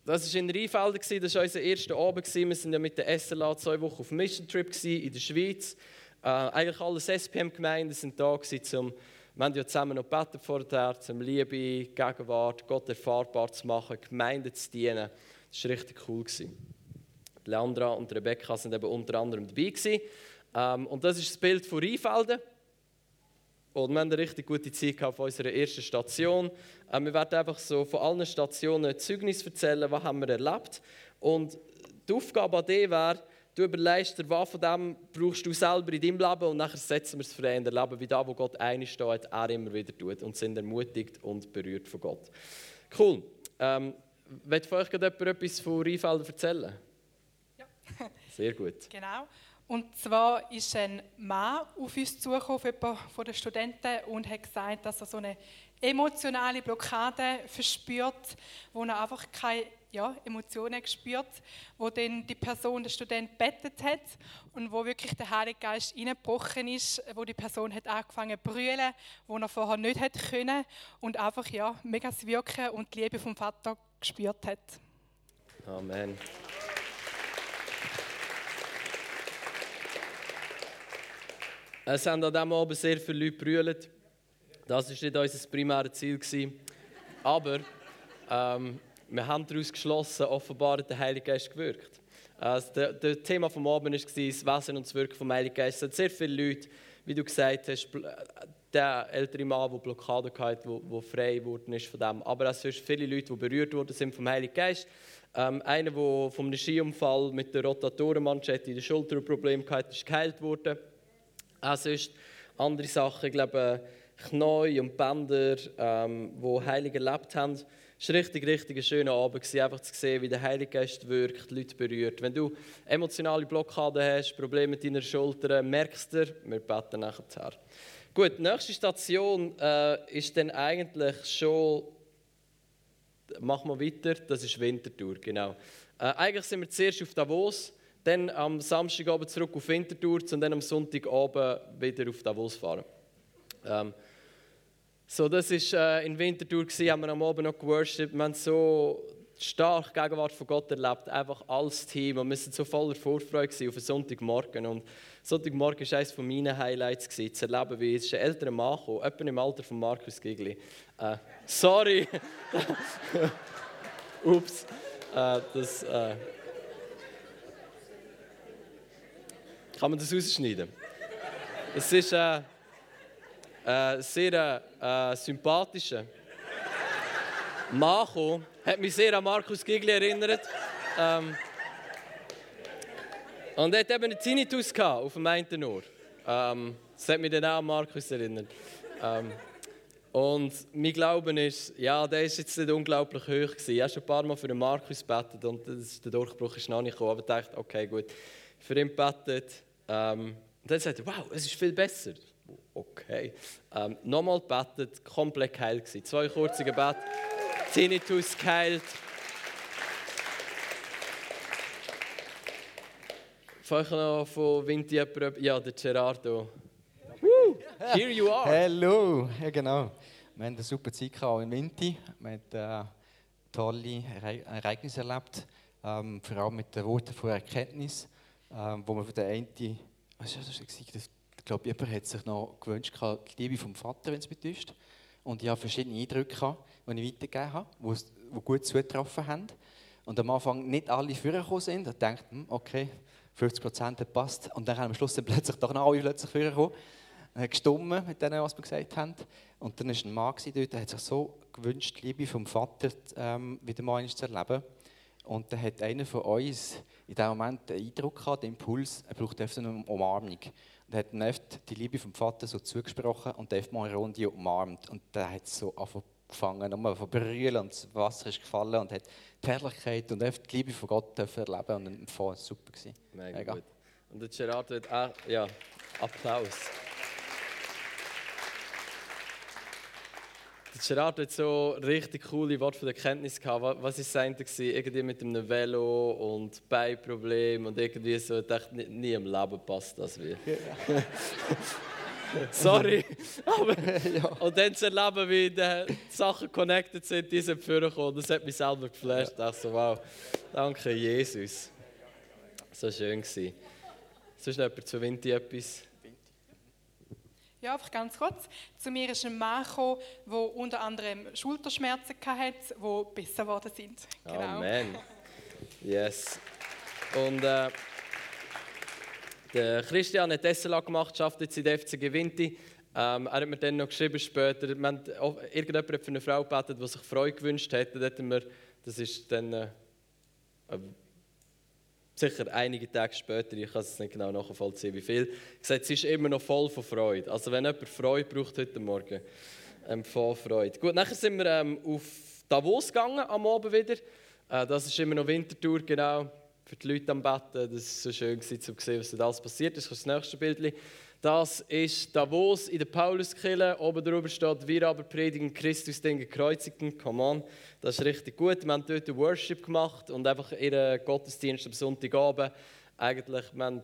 Das war in Rheinfelden, das war unser erster Abend. Wir waren ja mit der SLA zwei Wochen auf Mission Trip in der Schweiz. Äh, eigentlich alle SPM-Gemeinden waren da, um, wir haben ja zusammen noch gebetet vorher, um Liebe, Gegenwart, Gott erfahrbar zu machen, Gemeinden zu dienen. Das war richtig cool. Leandra und Rebecca waren eben unter anderem dabei. Ähm, und das ist das Bild von Rheinfelden. Und wir haben eine richtig gute Zeit auf unserer ersten Station. Äh, wir werden einfach so von allen Stationen Zeugnis erzählen, was haben wir erlebt. Und die Aufgabe an dir wäre, du überlegst dir, was von dem brauchst du selber in deinem Leben und nachher setzen wir es frei in der Leben, wie da, wo Gott einsteht, er immer wieder tut und sind ermutigt und berührt von Gott. Cool. Ähm, Wollt von euch gerade etwas von Rheinfelden erzählen? Ja. Sehr gut. Genau. Und zwar ist ein Mann auf uns zugekommen, jemand von den Studenten, und hat gesagt, dass er so eine emotionale Blockade verspürt, wo er einfach keine ja, Emotionen spürt, wo dann die Person, der Student, bettet hat und wo wirklich der Heilige Geist hineingebrochen ist, wo die Person hat angefangen zu brüllen, wo er vorher nicht hätte können und einfach ja, mega das Wirken und die Liebe vom Vater gespürt hat. Amen. Es haben an diesem Abend sehr viele Leute brüllt. Das war nicht unser primäres Ziel. Aber ähm, wir haben daraus geschlossen, offenbar der Heilige Geist gewirkt. Also das Thema des Abends war das Wesen und das Wirken des Heiligen Geistes. Es hat sehr viele Leute, wie du gesagt hast, der ältere Mann, der Blockade hatte, der, frei geworden ist von dem. Aber es sind viele Leute, die berührt worden sind vom Heiligen Geist. Ähm, einer, der vom Skiunfall mit der Rotatorenmanschette in der Schulter ein Problem hatte, ist geheilt worden. Auch sonst andere Sachen, ich glaube, Knie und Bänder, ähm, wo Heilige erlebt haben. Es war richtig, richtig ein schöner Abend, einfach zu sehen, wie der Heilige Geist wirkt, Leute berührt. Wenn du emotionale Blockaden hast, Probleme mit deiner Schulter, merkst du, wir beten nachher. Gut, die nächste Station äh, ist dann eigentlich schon, machen wir weiter, das ist Winterthur, genau. Äh, eigentlich sind wir zuerst auf Davos, dann am Samstagabend zurück auf Winterthur und dann am Sonntagabend wieder auf Davos fahren. Ähm, so, das war äh, in Winterthur, gewesen, haben wir am Abend noch geworshippt. Wir haben so stark Gegenwart von Gott erlebt, einfach als Team. Und wir waren so voller Vorfreude auf einen Sonntagmorgen. Und Sonntagmorgen war eines meiner Highlights, gewesen, zu erleben, wie es ein älterer Mann kam, etwa im Alter von Markus Gigli. Äh, sorry! Ups. Äh, das, äh, kann man das rausschneiden? Es ist äh, äh, sehr äh, sympathischer Mann hat mich sehr an Markus Gigli erinnert. Ähm, und er hat eben einen Tinnitus auf dem einen Ohr. Ähm, das hat mich dann auch an Markus erinnert. Ähm, und mein Glauben ist, ja, der ist jetzt nicht unglaublich hoch gewesen. Ich habe schon ein paar Mal für den Markus gebetet und der Durchbruch ist noch nicht gekommen. Aber ich dachte, okay, gut, für ihn gebetet. Ähm, und dann sagte er, wow, es ist viel besser. Okay. Ähm, nochmal gebetet, komplett geheilt gewesen. Zwei kurze Gebete, Tinnitus geheilt. Vielleicht noch von Vinti Ja, der Gerardo. Woo, here you are. Hallo, ja genau. Wir haben eine super Zeit in Vinti. Wir haben äh, tolle Ereignisse erlebt, ähm, vor allem mit den Worten von Erkenntnis, ähm, wo man von der einen, was war das? Ich glaube, jemand hat sich noch gewünscht, die Liebe vom Vater, wenn es betäuscht. Und ich habe verschiedene Eindrücke, die ich weitergegeben habe, die gut zugetroffen haben. Und am Anfang nicht alle vorgekommen sind. Da dachte ich, hm, okay, 50 Prozent passt. Und dann am Schluss sind plötzlich doch noch alle plötzlich vorgekommen. Gestummen mit dem, was wir gesagt haben. Und dann war ein Mann dort, der hat sich so gewünscht, die Liebe vom Vater ähm, wieder mal zu erleben. Und dann hat einer von uns in diesem Moment den Eindruck gehabt, den Impuls, er braucht einfach eine Umarmung. Und er hat oft die Liebe vom Vater so zugesprochen und einfach mal eine Runde umarmt. Und der hat so angefangen, um zu berühren und das Wasser ist gefallen und hat die Herrlichkeit und die Liebe von Gott erleben und dann war es super. Gewesen. Mega, Mega. gut. Und der Gerard hat auch, ja, Applaus. Gerard hat so richtig coole Worte von der Kenntnis gehabt. Was ist sein Irgendwie mit einem Velo und Beinproblem und irgendwie so. Ich dachte, nie im Leben passt das wie. Ja. Sorry. Aber, ja. Und dann zu erleben, wie die Sachen connected sind, die sind vorgekommen. Das hat mich selber geflasht. Ich dachte so, wow, danke Jesus. So schön gewesen. Sonst noch jemand zu Winti etwas? Ja, einfach ganz kurz. Zu mir ist ein Mann gekommen, der unter anderem Schulterschmerzen hatte, die besser geworden sind. Genau. Amen. Yes. Und äh, der Christian hat SLA gemacht, schafft jetzt in der FCG Winti. Ähm, er hat mir dann noch geschrieben später, wir haben, irgendjemand für eine Frau gebetet, die sich Freude gewünscht hätte. das ist dann äh, sicher einige Tage später, ich kann es nicht genau nachvollziehen, wie viel, gesagt, sie ist immer noch voll von Freude. Also wenn jemand Freude braucht heute Morgen, ähm, voll Freude. Gut, nachher sind wir ähm, auf Davos gegangen am Abend wieder. Äh, das ist immer noch Wintertour, genau, für die Leute am Betten. Das war so schön, gewesen, zu sehen, was da alles passiert ist. Das ist das nächste Bild. Das ist Davos in der Pauluskirche. Oben drüber steht, wir aber predigen Christus den Gekreuzigten. Come on, das ist richtig gut. Wir haben dort Worship gemacht und einfach ihren Gottesdienst am Sonntagabend. Eigentlich, wir haben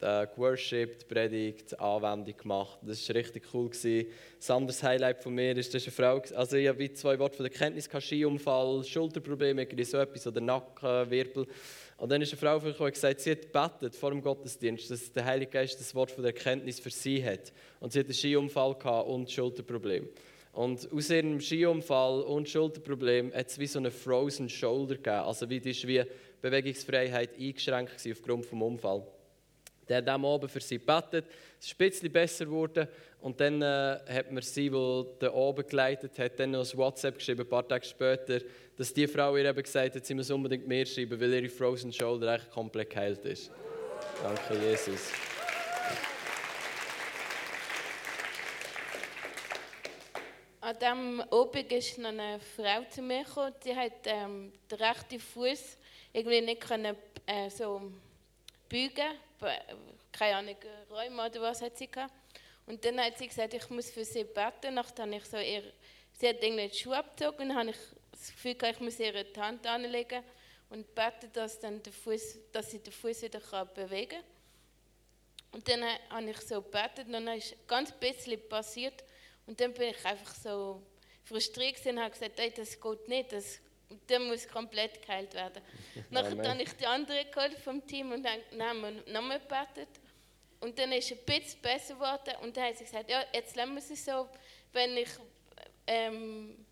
äh, geworshipped, Predigt, Anwendung gemacht. Das war richtig cool. Gewesen. Das andere Highlight von mir ist, dass eine Frau, also ich habe zwei Worte von der Kenntnis, Skiunfall, Schulterprobleme, so etwas oder Nackenwirbel. Und dann ist eine Frau gekommen und gesagt, sie hat gebetet vor dem Gottesdienst, dass der Heilige Geist das Wort von der Erkenntnis für sie hat. Und sie hat einen Skiunfall und Schulterproblem. Und aus ihrem Skiunfall und Schulterproblem hat es wie so eine Frozen Shoulder gegeben. Also wie die ist wie Bewegungsfreiheit eingeschränkt aufgrund des Unfalls. Der hat am Abend für sie gebetet. Es ist ein bisschen besser geworden. Und dann äh, hat man sie, die da oben geleitet hat, dann noch ein WhatsApp geschrieben, ein paar Tage später, dass die Frau ihr eben gesagt hat, sie muss unbedingt mehr schreiben, weil ihre Frozen Shoulder eigentlich komplett geheilt ist. Danke, Jesus. An diesem Abend ist noch eine Frau zu mir gekommen, die hat ähm, den rechten Fuß irgendwie nicht können, äh, so beugen keine Ahnung, Räume oder was hat sie gehabt. Und dann hat sie gesagt, ich muss für sie beten. Habe ich so ihr, sie hat irgendwie die Schuhe abgezogen und dann habe ich das Gefühl gehabt, ich muss ihr die Hand anlegen und beten, dass, dann der Fuß, dass sie den Fuß wieder kann bewegen kann. Und dann habe ich so gebetet und dann ist ganz bisschen passiert. Und dann bin ich einfach so frustriert und habe gesagt, hey, das geht nicht, das und der muss komplett geheilt werden. Nachher habe ich die anderen geholt vom Team und haben nochmal gebetet. Und dann ist es ein bisschen besser geworden. Und dann haben sie gesagt, ja, jetzt lassen wir es so, wenn ich, ähm,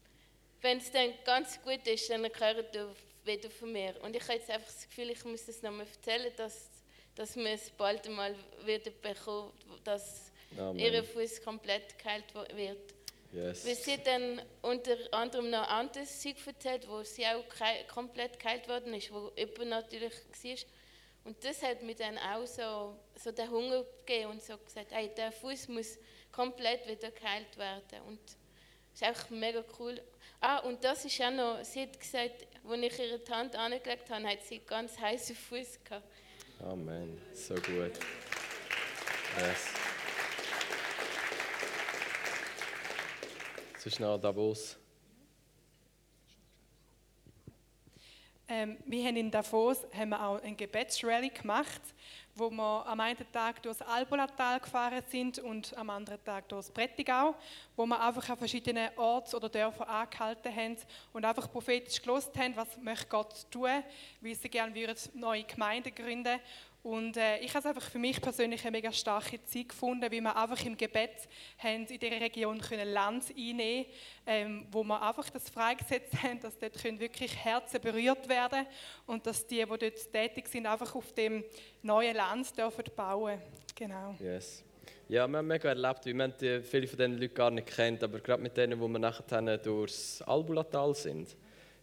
wenn es dann ganz gut ist, dann gehören wieder von mir. Und ich habe jetzt einfach das Gefühl, ich muss das nochmal erzählen, dass, dass wir es bald einmal wieder bekommen, dass Amen. ihr Fuß komplett geheilt wird. Yes. Weil sie dann unter anderem noch anderes Zeug erzählt, wo sie auch komplett geheilt worden ist, wo übernatürlich war. Und das hat mir dann auch so, so den Hunger gegeben und so gesagt, hey, der Fuß muss komplett wieder geheilt werden. Und das ist einfach mega cool. Ah, und das ist auch noch, sie hat gesagt, als ich ihre Hand angelegt habe, hat sie ganz heiße Fuß gehabt. Amen. So gut. Yes. Sonst noch Davos. Ähm, wir haben in Davos haben wir auch eine Gebetsrallye gemacht, wo wir am einen Tag durchs Albulatal gefahren sind und am anderen Tag durchs Prättigau, wo wir einfach an verschiedenen Orten oder Dörfern angehalten haben und einfach prophetisch gelost haben, was möchte Gott tun, wie sie gerne würden neue Gemeinden gründen und äh, ich habe es einfach für mich persönlich eine mega starke Zeit gefunden, wie wir einfach im Gebet haben in dieser Region können Land einnehmen ähm, wo wir einfach das freigesetzt haben, dass dort können wirklich Herzen berührt werden und dass die, die dort tätig sind, einfach auf dem neuen Land dürfen bauen. Genau. Yes. Ja, wir haben mega erlebt, man die, viele von diesen Leuten gar nicht kennt, aber gerade mit denen, wo wir nachher durchs Albulatal sind,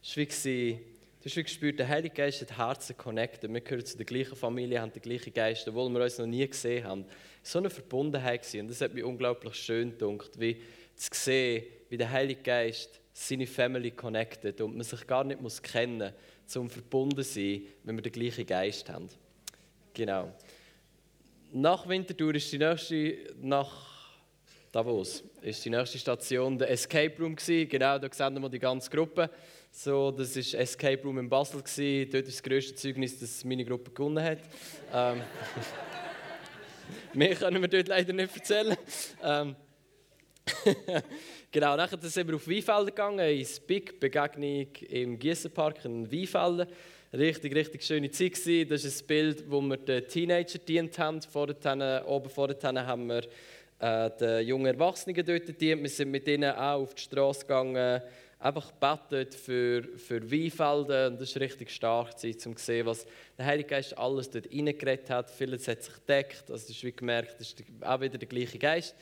es war du hast gespürt, der Heilige Geist hat Herzen connected. Wir gehören zu der gleichen Familie, haben den gleichen Geist, obwohl wir uns noch nie gesehen haben. So eine Verbundenheit gewesen. und das hat mich unglaublich schön gedacht, wie zu sehen, wie der Heilige Geist seine Family connected und man sich gar nicht muss kennen muss, um verbunden zu sein, wenn wir den gleichen Geist haben. Genau. Nach Winterthur ist die nächste, nach Davos, ist die nächste Station der Escape Room gewesen. Genau, da sehen wir die ganze Gruppe. So, das ist Escape Room in Basel gewesen. Dort ist das grösste Zeugnis, dass meine Gruppe gewonnen hat. ähm, mehr können wir dort leider nicht erzählen. Ähm, genau, nachher sind wir auf Weinfelden gegangen, ins Big Begegnung im Gießenpark in Weinfelden. Richtig, richtig schöne Zeit gewesen. Das ist ein Bild, wo wir den Teenager dient haben. Vorher, oben vorher haben wir äh, den jungen Erwachsenen dort dient. Wir sind mit ihnen auch auf die Straße gegangen, einfach gebetet für, für Weinfelden. Und das war richtig stark, gewesen, um zu sehen, was der Heilige Geist alles dort reingeredet hat. Vieles hat sich gedeckt. Also, das ist wie gemerkt, das ist auch wieder der gleiche Geist.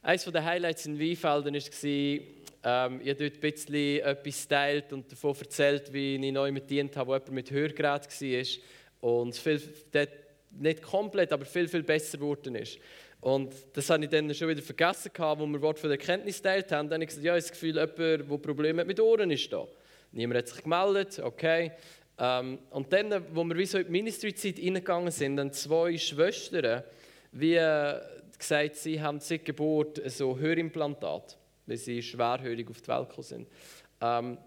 Eines der Highlights in Weinfelden war, ähm, ich dort ein bisschen etwas geteilt und davon erzählt, wie ich neu mit dient habe, wo jemand mit Hörgerät war. Und viel, dort nicht komplett, aber viel, viel besser geworden ist. Und das habe ich dann schon wieder vergessen, wo wir Wort von der Erkenntnis geteilt haben. Dann habe ich gesagt, ja, ich habe das Gefühl, jemand, der Probleme mit Ohren ist da. Niemand hat sich gemeldet, okay. Ähm, und dann, wo wir wie so in die Ministry-Zeit reingegangen sind, dann zwei Schwestern, wie äh, gesagt, sie haben seit Geburt so Hörimplantat, weil sie schwerhörig auf die Welt gekommen sind. Ähm,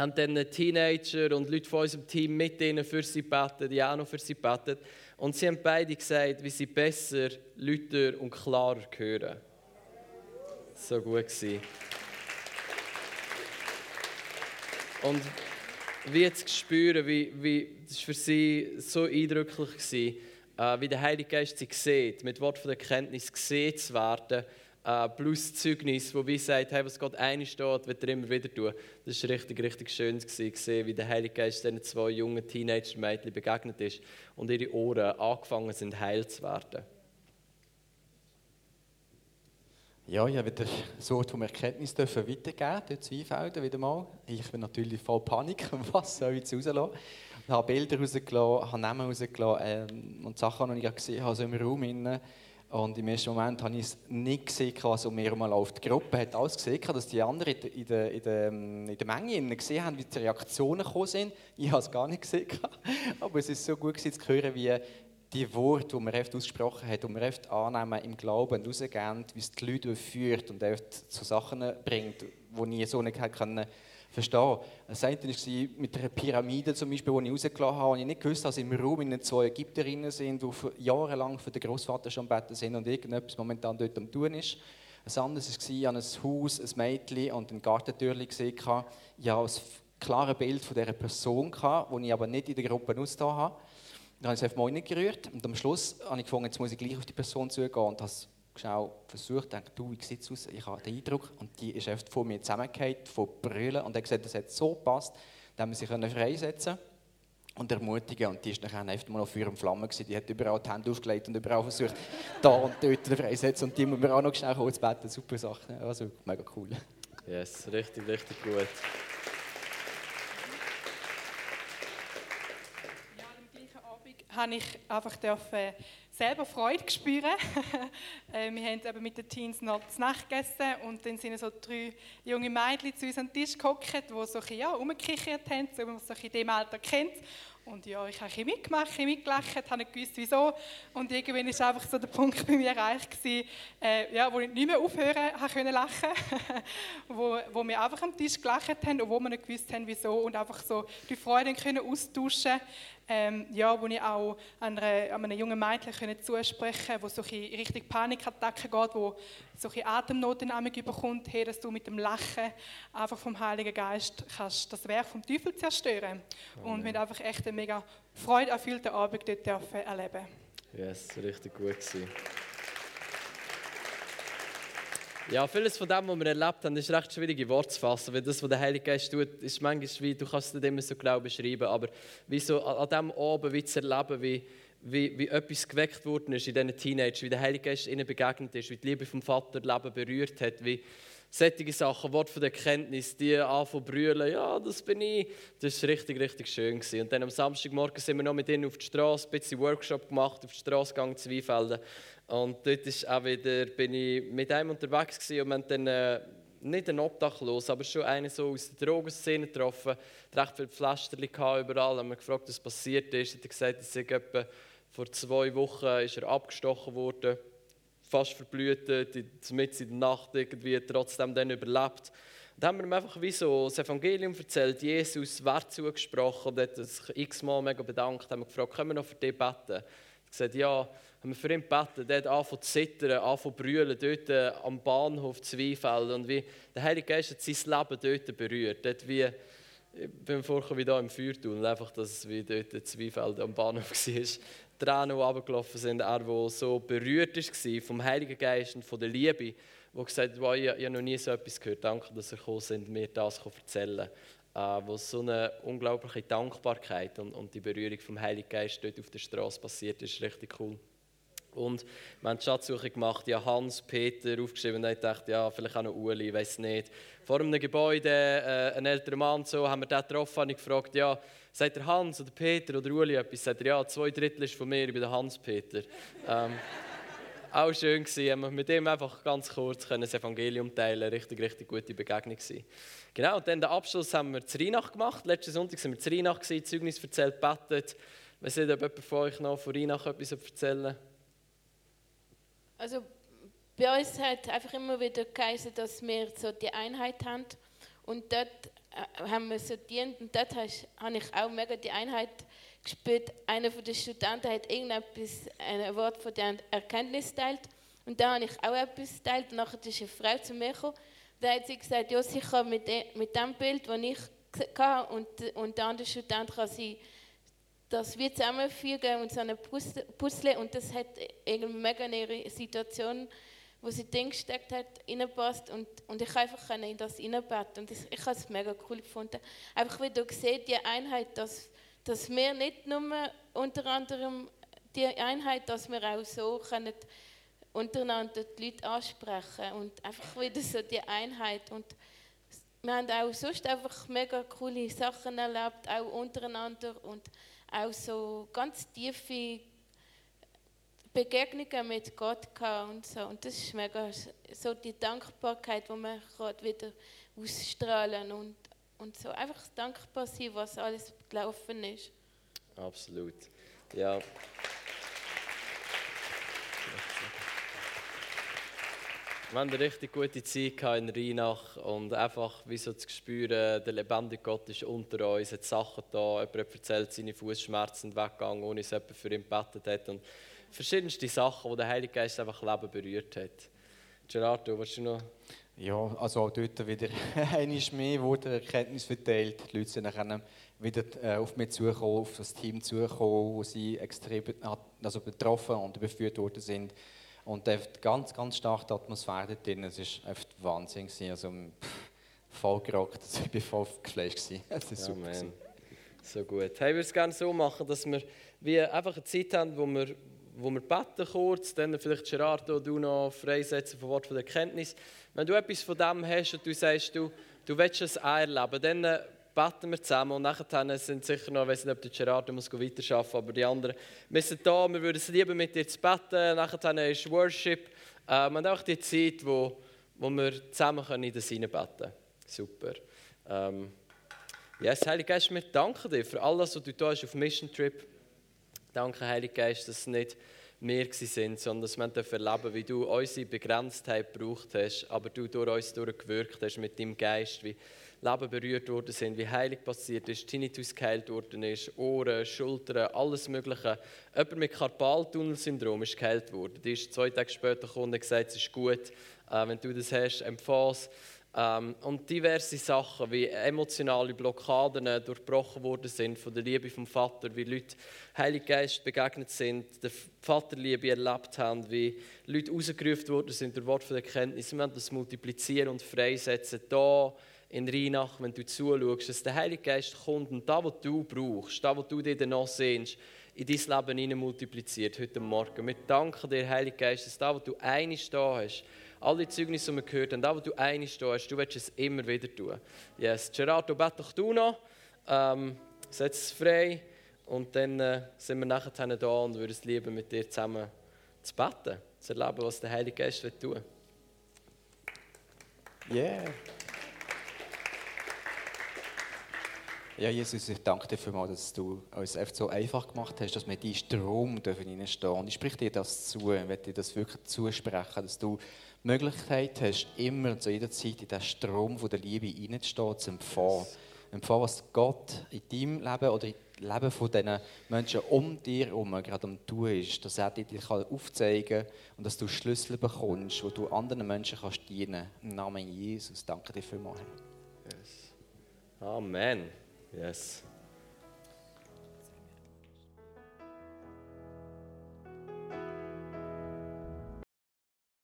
haben dann Teenager und Leute von unserem Team mit ihnen für sie beten, die auch noch für sie beten. Und sie haben beide gesagt, wie sie besser, lauter und klarer hören. So gut gewesen. Und wie jetzt spüren, wie, wie, das war für sie so eindrücklich, gewesen, äh, wie der Heilige Geist sie sieht, mit Wort von der Kenntnis gesehen zu werden, äh, plus Zeugnis, wo wie sagt, hey, was Gott einig steht, wird er immer wieder tun. Das war richtig, richtig schön gewesen, wie der Heilige Geist diesen zwei jungen Teenager-Mädchen begegnet ist und ihre Ohren angefangen sind, heil zu werden. Ja, ich durfte wieder das Wort vom Erkenntnis dürfen weitergeben, dort zu Weinfelden wieder mal. Ich bin natürlich voll Panik, was soll ich jetzt rauslassen? Ich habe Bilder rausgelassen, habe Namen rausgelassen ähm, und Sachen, die ich gesehen habe, so im Raum. Innen. Und im ersten Moment habe ich es nicht gesehen, also mir mal auf die Gruppe hat alles gesehen, dass die anderen in der, in der, in der Menge gesehen haben, wie die Reaktionen gekommen sind. Ich habe es gar nicht gesehen. Aber es ist so gut gewesen, zu hören, wie die Worte, die man oft ausgesprochen hat, die man oft annehmen im Glauben und rausgeben, wie es die Leute führt und oft zu Sachen bringt, die ich so nicht können verstehen. Das eine war mit einer Pyramide zum Beispiel, die ich rausgelassen habe, und ich nicht gewusst, dass im Raum in zwei Ägypterinnen sind, die jahrelang für den Großvater schon beten sind und irgendetwas momentan dort am tun ist. Ein anderes war an ein Haus, ein Mädchen und ein Gartentürchen gesehen. Ich hatte ein klares Bild von dieser Person, das ich aber nicht in der Gruppe ausgetan habe. Dann habe ich es einfach mal gerührt und am Schluss habe ich gefunden, jetzt muss ich gleich auf die Person zugehen und habe schnell versucht, dachte, du, wie sieht es aus? Ich habe den Eindruck, und die ist oft vor mir zusammengefallen, von Brüllen, und er gesagt, das hat so. Ich haben wir sie können freisetzen und ermutigen. Und die ist nachher einfach mal auf Feuer und Flamme gewesen. Die hat überall die Hände aufgelegt und überall versucht, da und dort freisetzen. Und die müssen wir auch noch schnell kurz beten. Super Sache. Also mega cool. Yes, richtig, richtig gut. Ja, am gleichen Abend habe ich einfach dürfen selber Freude spüren. Äh, wir haben eben mit den Teens noch zu Nacht gegessen und dann sind so drei junge Mädchen zu uns an den Tisch gehockt, die so ja, rumgekichert haben, so wie man es in dem Alter kennt. Und ja, ich habe mitgemacht, bisschen mitgelacht, habe nicht gewusst, wieso. Und irgendwann war einfach so der Punkt bei mir erreicht, gewesen, äh, ja, wo ich nicht mehr aufhören konnte lachen, wo, wo wir einfach am Tisch gelacht haben und wo wir nicht gewusst haben, wieso. Und einfach so die Freude können austauschen ähm, ja, wo ich auch an, einer, an einem jungen Mädchen zusprechen wo so in Richtung Panikattacken geht, wo so ein Atemnot bekommt, hey, dass du mit dem Lachen einfach vom Heiligen Geist kannst das Werk vom Teufel zerstören. Amen. Und haben einfach echt einen mega freuderfüllten Abend dort dürfen erleben. Yes, richtig gut gewesen. Ja, vieles von dem, was wir erlebt haben, ist recht schwierig in Worte zu fassen, weil das, was der Heilige Geist tut, ist manchmal wie, du kannst es nicht immer so genau beschreiben, aber wie so an diesem Abend wie zu erleben, wie, wie, wie etwas geweckt worden ist in diesen Teenagern, wie der Heilige Geist ihnen begegnet ist, wie die Liebe vom Vater Leben berührt hat, wie solche Sachen, Worte von der Kenntnis, die anfangen zu brüllen, ja, das bin ich. Das war richtig, richtig schön. Und dann am Samstagmorgen sind wir noch mit ihnen auf die Straße, ein bisschen Workshop gemacht, auf die Straße gegangen, Zweifelden. Und dort ist auch wieder, bin ich mit einem unterwegs gewesen und wir haben dann äh, nicht einen Obdachlos, aber schon einen so aus der Drogenszene getroffen. Recht viele Pflasterchen überall. Haben wir gefragt, was passiert ist. Er hat gesagt, es sei etwa vor zwei Wochen ist er abgestochen worden, fast verblühtet, mit in der Nacht irgendwie, trotzdem dann überlebt. Dann haben wir ihm einfach wie so das Evangelium erzählt, Jesus Wert zugesprochen hat sich x-mal mega bedankt. Haben wir gefragt, können wir noch für dich beten? Er hat gesagt, ja, haben wir für ihn gebeten, der hat angefangen zu zittern, angefangen zu brüllen, dort äh, am Bahnhof Zweifeld. Und wie der Heilige Geist hat sein Leben dort berührt. Dort wie, ich bin vorher wie hier im Feuertunnel, einfach, dass es wie dort Zweifeld am Bahnhof war. Tränen, die runtergelaufen sind, er, der so berührt war vom Heiligen Geist und von der Liebe, der gesagt hat, wow, ich, ich habe noch nie so etwas gehört, danke, dass ihr gekommen sind, mir das erzählen. Äh, wo so eine unglaubliche Dankbarkeit und, und die Berührung vom Heiligen Geist dort auf der Straße passiert ist, richtig cool. Und wir haben die Schatzsuche gemacht, ja, Hans, Peter aufgeschrieben und ich dachte, ja, vielleicht auch noch Uli, ich weiß nicht. Vor einem Gebäude, äh, ein älterer Mann, so, haben wir den getroffen und ich gefragt, ja, sagt der Hans oder Peter oder Uli etwas? Sagt er, ja, zwei Drittel ist von mir, ich bin der Hans-Peter. ähm, auch schön gewesen, haben mit ihm einfach ganz kurz das Evangelium teilen, richtig, richtig gute Begegnung gewesen. Genau, und dann den Abschluss haben wir zu Rheinach gemacht. Letzten Sonntag sind wir zu gewesen, Zeugnis erzählt, betet. Wir sehen, ob jemand von euch noch von Rheinach etwas erzählen. Also bei uns hat einfach immer wieder geheißen, dass wir so die Einheit haben. Und dort äh, haben wir so dient und dort habe ich auch mega die Einheit gespürt. Einer der Studenten hat irgendetwas, ein Wort von der Erkenntnis teilt. Und da habe ich auch etwas geteilt. Und nachher ist eine Frau zu mir gekommen. Da hat sie gesagt, ja, sie kann mit, dem, mit dem Bild, das ich hatte, und, und der andere Student kann sie das wir zusammenfügen und so eine Puzzle und das hat irgendwie mega in ihre Situation, wo sie drin gesteckt hat, reinpasst und, und ich einfach in das reinbeten. Und das, ich habe es mega cool gefunden. Einfach wie du siehst, die Einheit, dass, dass wir nicht nur unter anderem die Einheit, dass wir auch so können untereinander die Leute ansprechen und einfach wieder so die Einheit. Und wir haben auch sonst einfach mega coole Sachen erlebt, auch untereinander. Und auch so ganz tiefe Begegnungen mit Gott gehabt und so. Und das ist mega so die Dankbarkeit, die man wieder ausstrahlen und, und so einfach dankbar sein, was alles gelaufen ist. Absolut. Ja. Wir hatten eine richtig gute Zeit in Rheinach und einfach wie so zu spüren, der lebendige Gott ist unter uns, hat Sachen da, jemand erzählt, seine Fußschmerzen weggegangen, ohne dass jemand für ihn gebetet hat und verschiedenste Sachen, die der Heilige Geist einfach Leben berührt hat. Gerardo, willst du noch? Ja, also auch dort wieder einmal mehr wurde Erkenntnis verteilt. Die Leute sind dann wieder äh, auf mich zugekommen, auf das Team zugekommen, wo sie extrem also betroffen und überführt worden sind. Und ganz, ganz stark die Atmosphäre dort drin, es war einfach Wahnsinn. Also, pff, voll gerockt. Also ich war voll geflasht. gewesen. Es war Ja, super. man. gewesen. So gut. Hey, ich würde es gerne so machen, dass wir wie einfach eine Zeit haben, wo wir, wo wir beten kurz, dann vielleicht Gerardo, du noch freisetzen vom Wort von der Erkenntnis. Wenn du etwas von dem hast und du sagst, du, du willst es auch erleben, dann äh, beten wir zusammen und nachher sind sicher noch, ich weiß nicht, ob der Gerardo muss weiterarbeiten aber die anderen, wir sind da, wir würden es lieben, mit dir zu beten, nachher ist Worship ähm, und auch die Zeit, wo, wo wir zusammen können in das hineinbeten können. Super. Ähm, Yes, Heiliger Geist, wir danken dir für alles, was du da hast auf Mission Trip. Danke, Heiliger Geist, dass es nicht wir sind, sondern dass wir erleben wie du unsere Begrenztheit gebraucht hast, aber du durch uns durchgewirkt hast mit deinem Geist, wie Leben berührt worden sind, wie Heilig passiert ist, Tinnitus geheilt worden ist, Ohren, Schultern, alles Mögliche. Jemand mit Karpaltunnelsyndrom ist geheilt worden. Die ist zwei Tage später gekommen und gesagt, es ist gut, äh, wenn du das hast, empfehle es. Ähm, und diverse Sachen wie emotionale Blockaden äh, durchbrochen worden sind von der Liebe vom Vater, wie Leute Heilig Geist begegnet sind, der Vaterliebe erlebt haben, wie Leute rausgerufen worden sind durch Wort von Erkenntnis. Wir wollen das multiplizieren und freisetzen. Da in Rheinach, wenn du zuschaust, dass der Heilige Geist kommt und da, was du brauchst, da, was du dir danach sehnst, in dein Leben hinein multipliziert heute Morgen. Wir danken dir, Heilige Geist, dass da, was du einig da hast, alle Zeugnisse, die wir gehört haben, da, wo du einig da hast, du willst es immer wieder tun. Yes. Gerardo, bete doch du noch, ähm, setz es frei und dann äh, sind wir nachher da und würden es lieben, mit dir zusammen zu beten, zu erleben, was der Heilige Geist will tun Yeah. Ja, Jesus, ich danke dir vielmals, dass du uns einfach so einfach gemacht hast, dass wir in diesen Strom dürfen reinstehen Und ich spreche dir das zu, ich werde dir das wirklich zusprechen, dass du die Möglichkeit hast, immer und zu jeder Zeit in diesen Strom von der Liebe reinzustehen, zu empfangen. Empfangen, was Gott in deinem Leben oder im Leben von diesen Menschen um dir herum gerade am tun ist, dass er dir aufzeigen kann und dass du Schlüssel bekommst, wo du anderen Menschen kannst dienen kannst. Im Namen Jesus, danke dir vielmals. Amen. Yes.